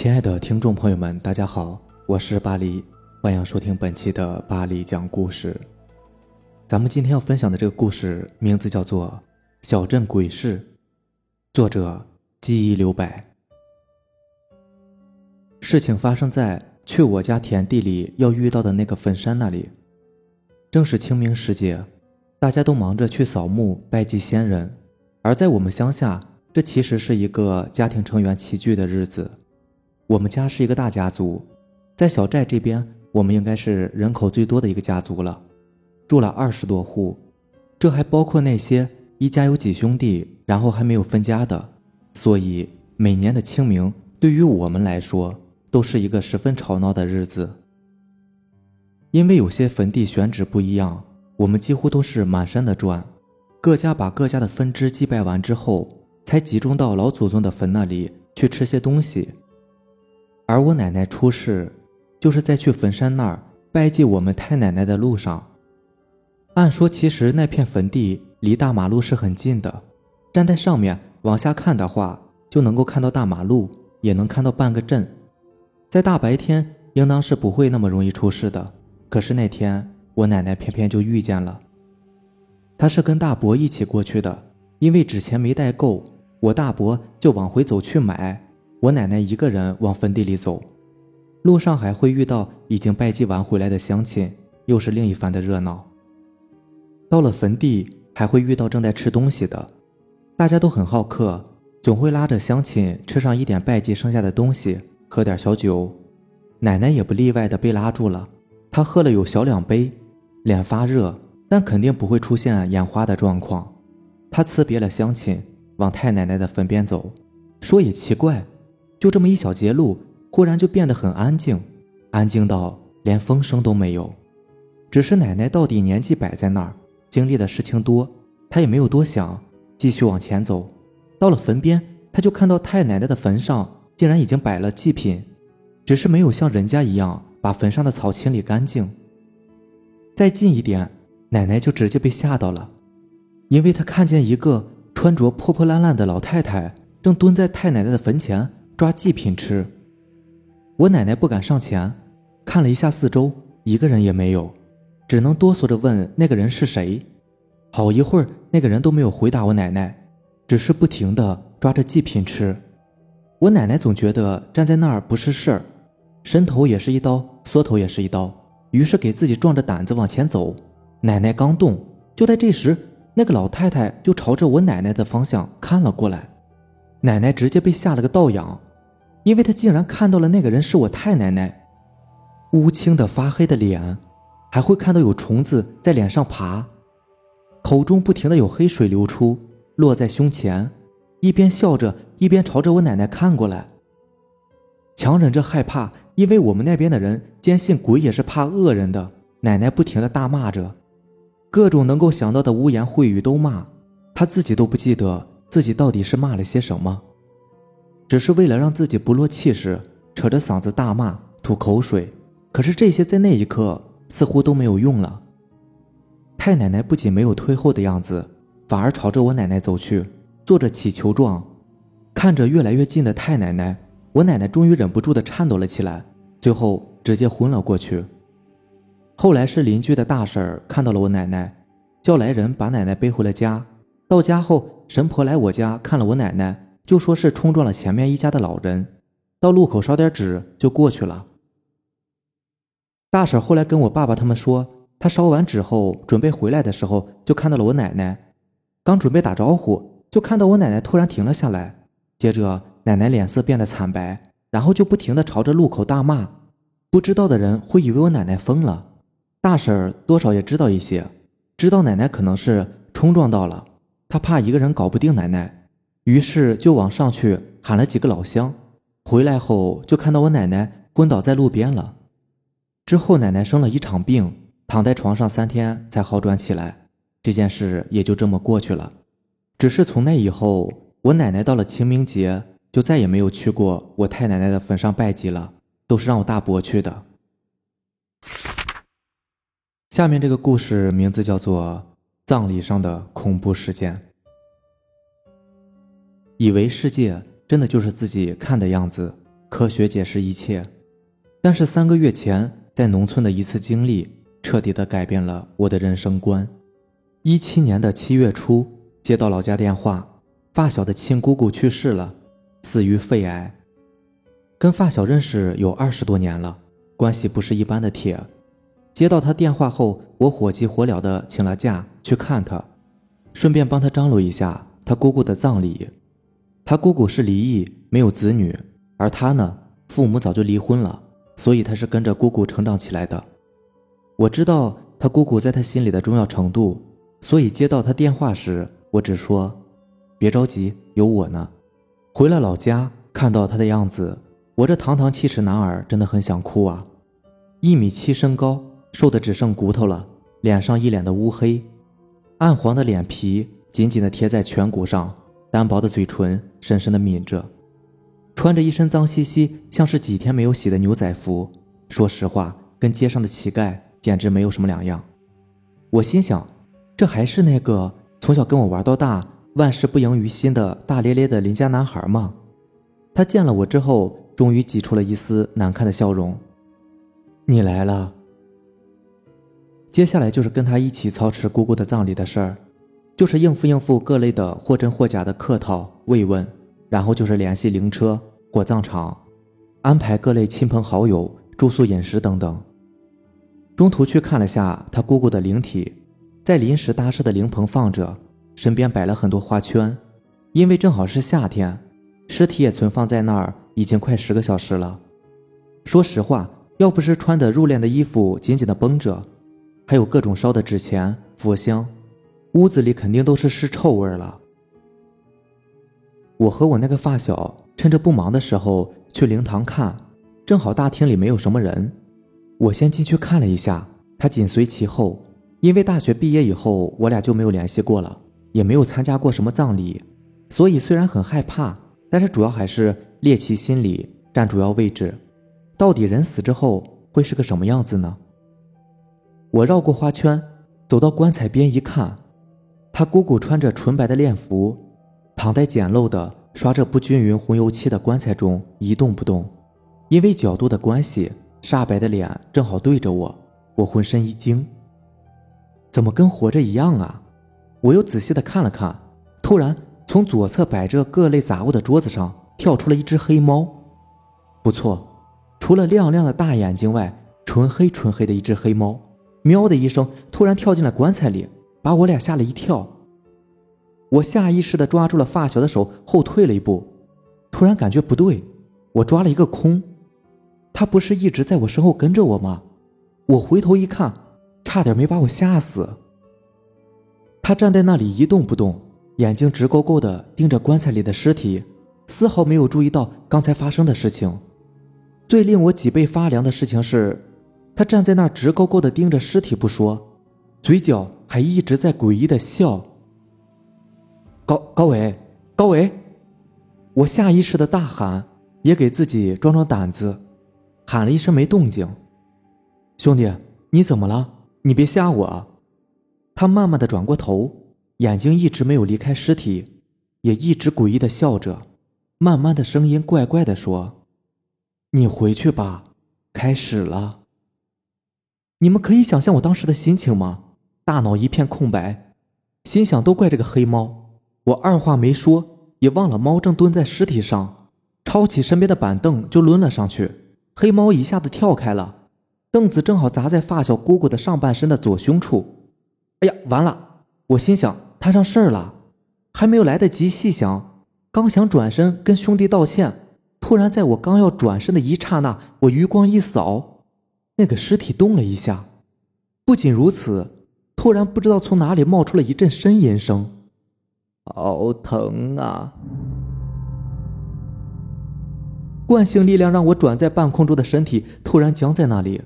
亲爱的听众朋友们，大家好，我是巴黎，欢迎收听本期的巴黎讲故事。咱们今天要分享的这个故事名字叫做《小镇鬼事》，作者记忆留白。事情发生在去我家田地里要遇到的那个坟山那里，正是清明时节，大家都忙着去扫墓拜祭先人，而在我们乡下，这其实是一个家庭成员齐聚的日子。我们家是一个大家族，在小寨这边，我们应该是人口最多的一个家族了，住了二十多户，这还包括那些一家有几兄弟，然后还没有分家的。所以每年的清明对于我们来说都是一个十分吵闹的日子。因为有些坟地选址不一样，我们几乎都是满山的转，各家把各家的分支祭拜完之后，才集中到老祖宗的坟那里去吃些东西。而我奶奶出事，就是在去坟山那儿拜祭我们太奶奶的路上。按说，其实那片坟地离大马路是很近的，站在上面往下看的话，就能够看到大马路，也能看到半个镇。在大白天，应当是不会那么容易出事的。可是那天，我奶奶偏偏就遇见了。她是跟大伯一起过去的，因为纸钱没带够，我大伯就往回走去买。我奶奶一个人往坟地里走，路上还会遇到已经拜祭完回来的乡亲，又是另一番的热闹。到了坟地，还会遇到正在吃东西的，大家都很好客，总会拉着乡亲吃上一点拜祭剩下的东西，喝点小酒。奶奶也不例外的被拉住了，她喝了有小两杯，脸发热，但肯定不会出现眼花的状况。她辞别了乡亲，往太奶奶的坟边走，说也奇怪。就这么一小节路，忽然就变得很安静，安静到连风声都没有。只是奶奶到底年纪摆在那儿，经历的事情多，她也没有多想，继续往前走。到了坟边，她就看到太奶奶的坟上竟然已经摆了祭品，只是没有像人家一样把坟上的草清理干净。再近一点，奶奶就直接被吓到了，因为她看见一个穿着破破烂烂的老太太正蹲在太奶奶的坟前。抓祭品吃，我奶奶不敢上前，看了一下四周，一个人也没有，只能哆嗦着问那个人是谁。好一会儿，那个人都没有回答我奶奶，只是不停的抓着祭品吃。我奶奶总觉得站在那儿不是事儿，伸头也是一刀，缩头也是一刀，于是给自己壮着胆子往前走。奶奶刚动，就在这时，那个老太太就朝着我奶奶的方向看了过来，奶奶直接被吓了个倒仰。因为他竟然看到了那个人是我太奶奶，乌青的发黑的脸，还会看到有虫子在脸上爬，口中不停的有黑水流出，落在胸前，一边笑着一边朝着我奶奶看过来。强忍着害怕，因为我们那边的人坚信鬼也是怕恶人的。奶奶不停的大骂着，各种能够想到的污言秽语都骂，她自己都不记得自己到底是骂了些什么。只是为了让自己不落气势，扯着嗓子大骂、吐口水。可是这些在那一刻似乎都没有用了。太奶奶不仅没有退后的样子，反而朝着我奶奶走去，做着乞求状。看着越来越近的太奶奶，我奶奶终于忍不住的颤抖了起来，最后直接昏了过去。后来是邻居的大婶看到了我奶奶，叫来人把奶奶背回了家。到家后，神婆来我家看了我奶奶。就说是冲撞了前面一家的老人，到路口烧点纸就过去了。大婶后来跟我爸爸他们说，他烧完纸后准备回来的时候，就看到了我奶奶，刚准备打招呼，就看到我奶奶突然停了下来，接着奶奶脸色变得惨白，然后就不停的朝着路口大骂。不知道的人会以为我奶奶疯了，大婶多少也知道一些，知道奶奶可能是冲撞到了，她怕一个人搞不定奶奶。于是就往上去喊了几个老乡，回来后就看到我奶奶昏倒在路边了。之后奶奶生了一场病，躺在床上三天才好转起来。这件事也就这么过去了。只是从那以后，我奶奶到了清明节就再也没有去过我太奶奶的坟上拜祭了，都是让我大伯去的。下面这个故事名字叫做《葬礼上的恐怖事件》。以为世界真的就是自己看的样子，科学解释一切。但是三个月前在农村的一次经历，彻底的改变了我的人生观。一七年的七月初，接到老家电话，发小的亲姑姑去世了，死于肺癌。跟发小认识有二十多年了，关系不是一般的铁。接到他电话后，我火急火燎的请了假去看他，顺便帮他张罗一下他姑姑的葬礼。他姑姑是离异，没有子女，而他呢，父母早就离婚了，所以他是跟着姑姑成长起来的。我知道他姑姑在他心里的重要程度，所以接到他电话时，我只说：“别着急，有我呢。”回了老家，看到他的样子，我这堂堂七尺男儿真的很想哭啊！一米七身高。瘦的只剩骨头了，脸上一脸的乌黑，暗黄的脸皮紧紧的贴在颧骨上，单薄的嘴唇深深的抿着，穿着一身脏兮兮、像是几天没有洗的牛仔服。说实话，跟街上的乞丐简直没有什么两样。我心想，这还是那个从小跟我玩到大、万事不赢于心的大咧咧的邻家男孩吗？他见了我之后，终于挤出了一丝难看的笑容：“你来了。”接下来就是跟他一起操持姑姑的葬礼的事儿，就是应付应付各类的或真或假的客套慰问，然后就是联系灵车、火葬场，安排各类亲朋好友住宿、饮食等等。中途去看了下他姑姑的灵体，在临时搭设的灵棚放着，身边摆了很多花圈，因为正好是夏天，尸体也存放在那儿已经快十个小时了。说实话，要不是穿的入殓的衣服紧紧的绷着。还有各种烧的纸钱、佛香，屋子里肯定都是尸臭味了。我和我那个发小趁着不忙的时候去灵堂看，正好大厅里没有什么人，我先进去看了一下，他紧随其后。因为大学毕业以后，我俩就没有联系过了，也没有参加过什么葬礼，所以虽然很害怕，但是主要还是猎奇心理占主要位置。到底人死之后会是个什么样子呢？我绕过花圈，走到棺材边一看，他姑姑穿着纯白的殓服，躺在简陋的、刷着不均匀红油漆的棺材中一动不动。因为角度的关系，煞白的脸正好对着我，我浑身一惊，怎么跟活着一样啊？我又仔细的看了看，突然从左侧摆着各类杂物的桌子上跳出了一只黑猫。不错，除了亮亮的大眼睛外，纯黑纯黑的一只黑猫。喵的一声，突然跳进了棺材里，把我俩吓了一跳。我下意识地抓住了发小的手，后退了一步。突然感觉不对，我抓了一个空。他不是一直在我身后跟着我吗？我回头一看，差点没把我吓死。他站在那里一动不动，眼睛直勾勾地盯着棺材里的尸体，丝毫没有注意到刚才发生的事情。最令我脊背发凉的事情是。他站在那直勾勾地盯着尸体不说，嘴角还一直在诡异的笑。高高伟，高伟，我下意识的大喊，也给自己壮壮胆子，喊了一声没动静。兄弟，你怎么了？你别吓我。他慢慢的转过头，眼睛一直没有离开尸体，也一直诡异的笑着，慢慢的声音怪怪的说：“你回去吧，开始了。”你们可以想象我当时的心情吗？大脑一片空白，心想都怪这个黑猫。我二话没说，也忘了猫正蹲在尸体上，抄起身边的板凳就抡了上去。黑猫一下子跳开了，凳子正好砸在发小姑姑的上半身的左胸处。哎呀，完了！我心想摊上事儿了，还没有来得及细想，刚想转身跟兄弟道歉，突然在我刚要转身的一刹那，我余光一扫。那个尸体动了一下，不仅如此，突然不知道从哪里冒出了一阵呻吟声，好疼啊！惯性力量让我转在半空中的身体突然僵在那里，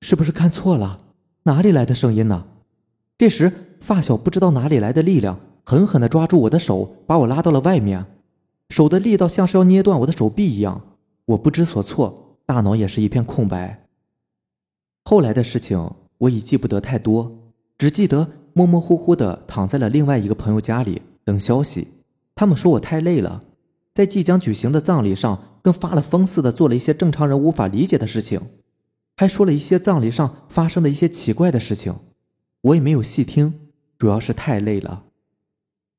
是不是看错了？哪里来的声音呢？这时，发小不知道哪里来的力量，狠狠地抓住我的手，把我拉到了外面，手的力道像是要捏断我的手臂一样。我不知所措，大脑也是一片空白。后来的事情我已记不得太多，只记得模模糊糊的躺在了另外一个朋友家里等消息。他们说我太累了，在即将举行的葬礼上，跟发了疯似的做了一些正常人无法理解的事情，还说了一些葬礼上发生的一些奇怪的事情。我也没有细听，主要是太累了。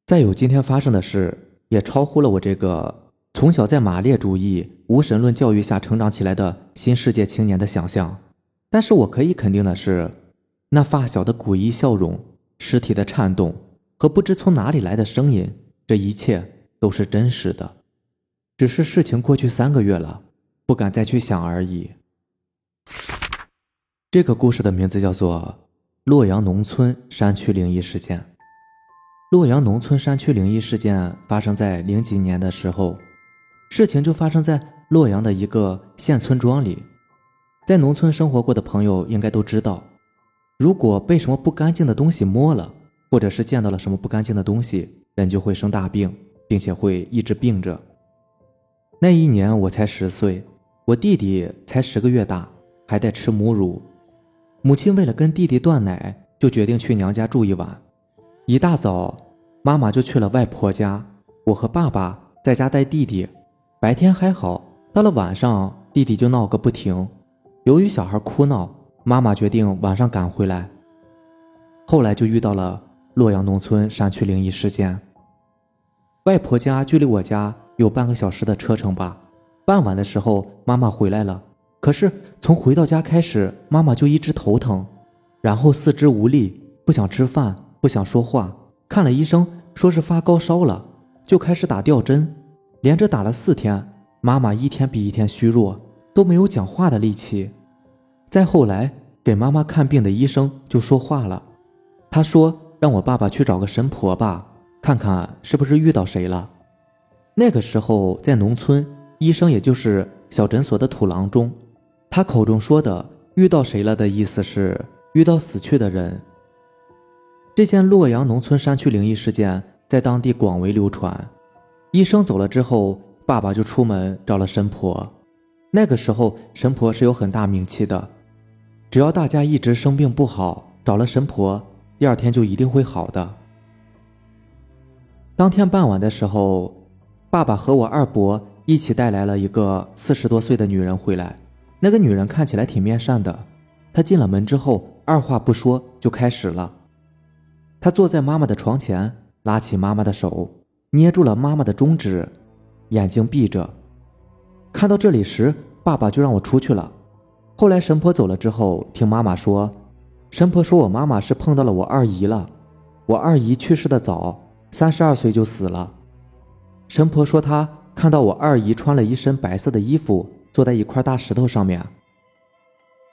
再有今天发生的事，也超乎了我这个从小在马列主义、无神论教育下成长起来的新世界青年的想象。但是我可以肯定的是，那发小的诡异笑容、尸体的颤动和不知从哪里来的声音，这一切都是真实的。只是事情过去三个月了，不敢再去想而已。这个故事的名字叫做《洛阳农村山区灵异事件》。洛阳农村山区灵异事件发生在零几年的时候，事情就发生在洛阳的一个县村庄里。在农村生活过的朋友应该都知道，如果被什么不干净的东西摸了，或者是见到了什么不干净的东西，人就会生大病，并且会一直病着。那一年我才十岁，我弟弟才十个月大，还在吃母乳。母亲为了跟弟弟断奶，就决定去娘家住一晚。一大早，妈妈就去了外婆家，我和爸爸在家带弟弟。白天还好，到了晚上，弟弟就闹个不停。由于小孩哭闹，妈妈决定晚上赶回来。后来就遇到了洛阳农村山区灵异事件。外婆家距离我家。有半个小时的车程吧。傍晚的时候，妈妈回来了。可是从回到家开始，妈妈就一直头疼，然后四肢无力，不想吃饭，不想说话。看了医生，说是发高烧了，就开始打吊针，连着打了四天。妈妈一天比一天虚弱，都没有讲话的力气。再后来，给妈妈看病的医生就说话了，他说让我爸爸去找个神婆吧，看看是不是遇到谁了。那个时候在农村，医生也就是小诊所的土郎中。他口中说的“遇到谁了”的意思是遇到死去的人。这件洛阳农村山区灵异事件在当地广为流传。医生走了之后，爸爸就出门找了神婆。那个时候神婆是有很大名气的，只要大家一直生病不好，找了神婆，第二天就一定会好的。当天傍晚的时候。爸爸和我二伯一起带来了一个四十多岁的女人回来。那个女人看起来挺面善的。她进了门之后，二话不说就开始了。她坐在妈妈的床前，拉起妈妈的手，捏住了妈妈的中指，眼睛闭着。看到这里时，爸爸就让我出去了。后来神婆走了之后，听妈妈说，神婆说我妈妈是碰到了我二姨了。我二姨去世的早，三十二岁就死了。神婆说，她看到我二姨穿了一身白色的衣服，坐在一块大石头上面。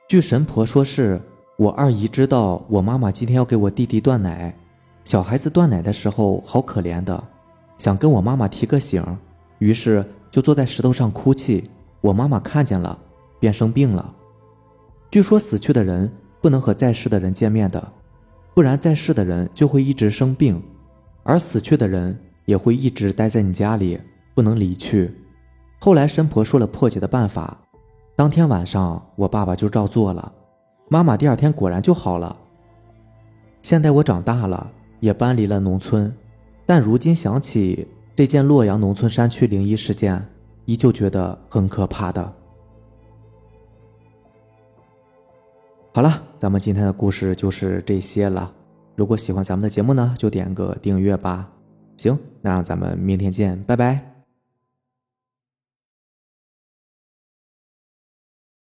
据神婆说，是我二姨知道我妈妈今天要给我弟弟断奶，小孩子断奶的时候好可怜的，想跟我妈妈提个醒，于是就坐在石头上哭泣。我妈妈看见了，便生病了。据说死去的人不能和在世的人见面的，不然在世的人就会一直生病，而死去的人。也会一直待在你家里，不能离去。后来神婆说了破解的办法，当天晚上我爸爸就照做了，妈妈第二天果然就好了。现在我长大了，也搬离了农村，但如今想起这件洛阳农村山区灵异事件，依旧觉得很可怕的。好了，咱们今天的故事就是这些了。如果喜欢咱们的节目呢，就点个订阅吧。行，那让咱们明天见，拜拜。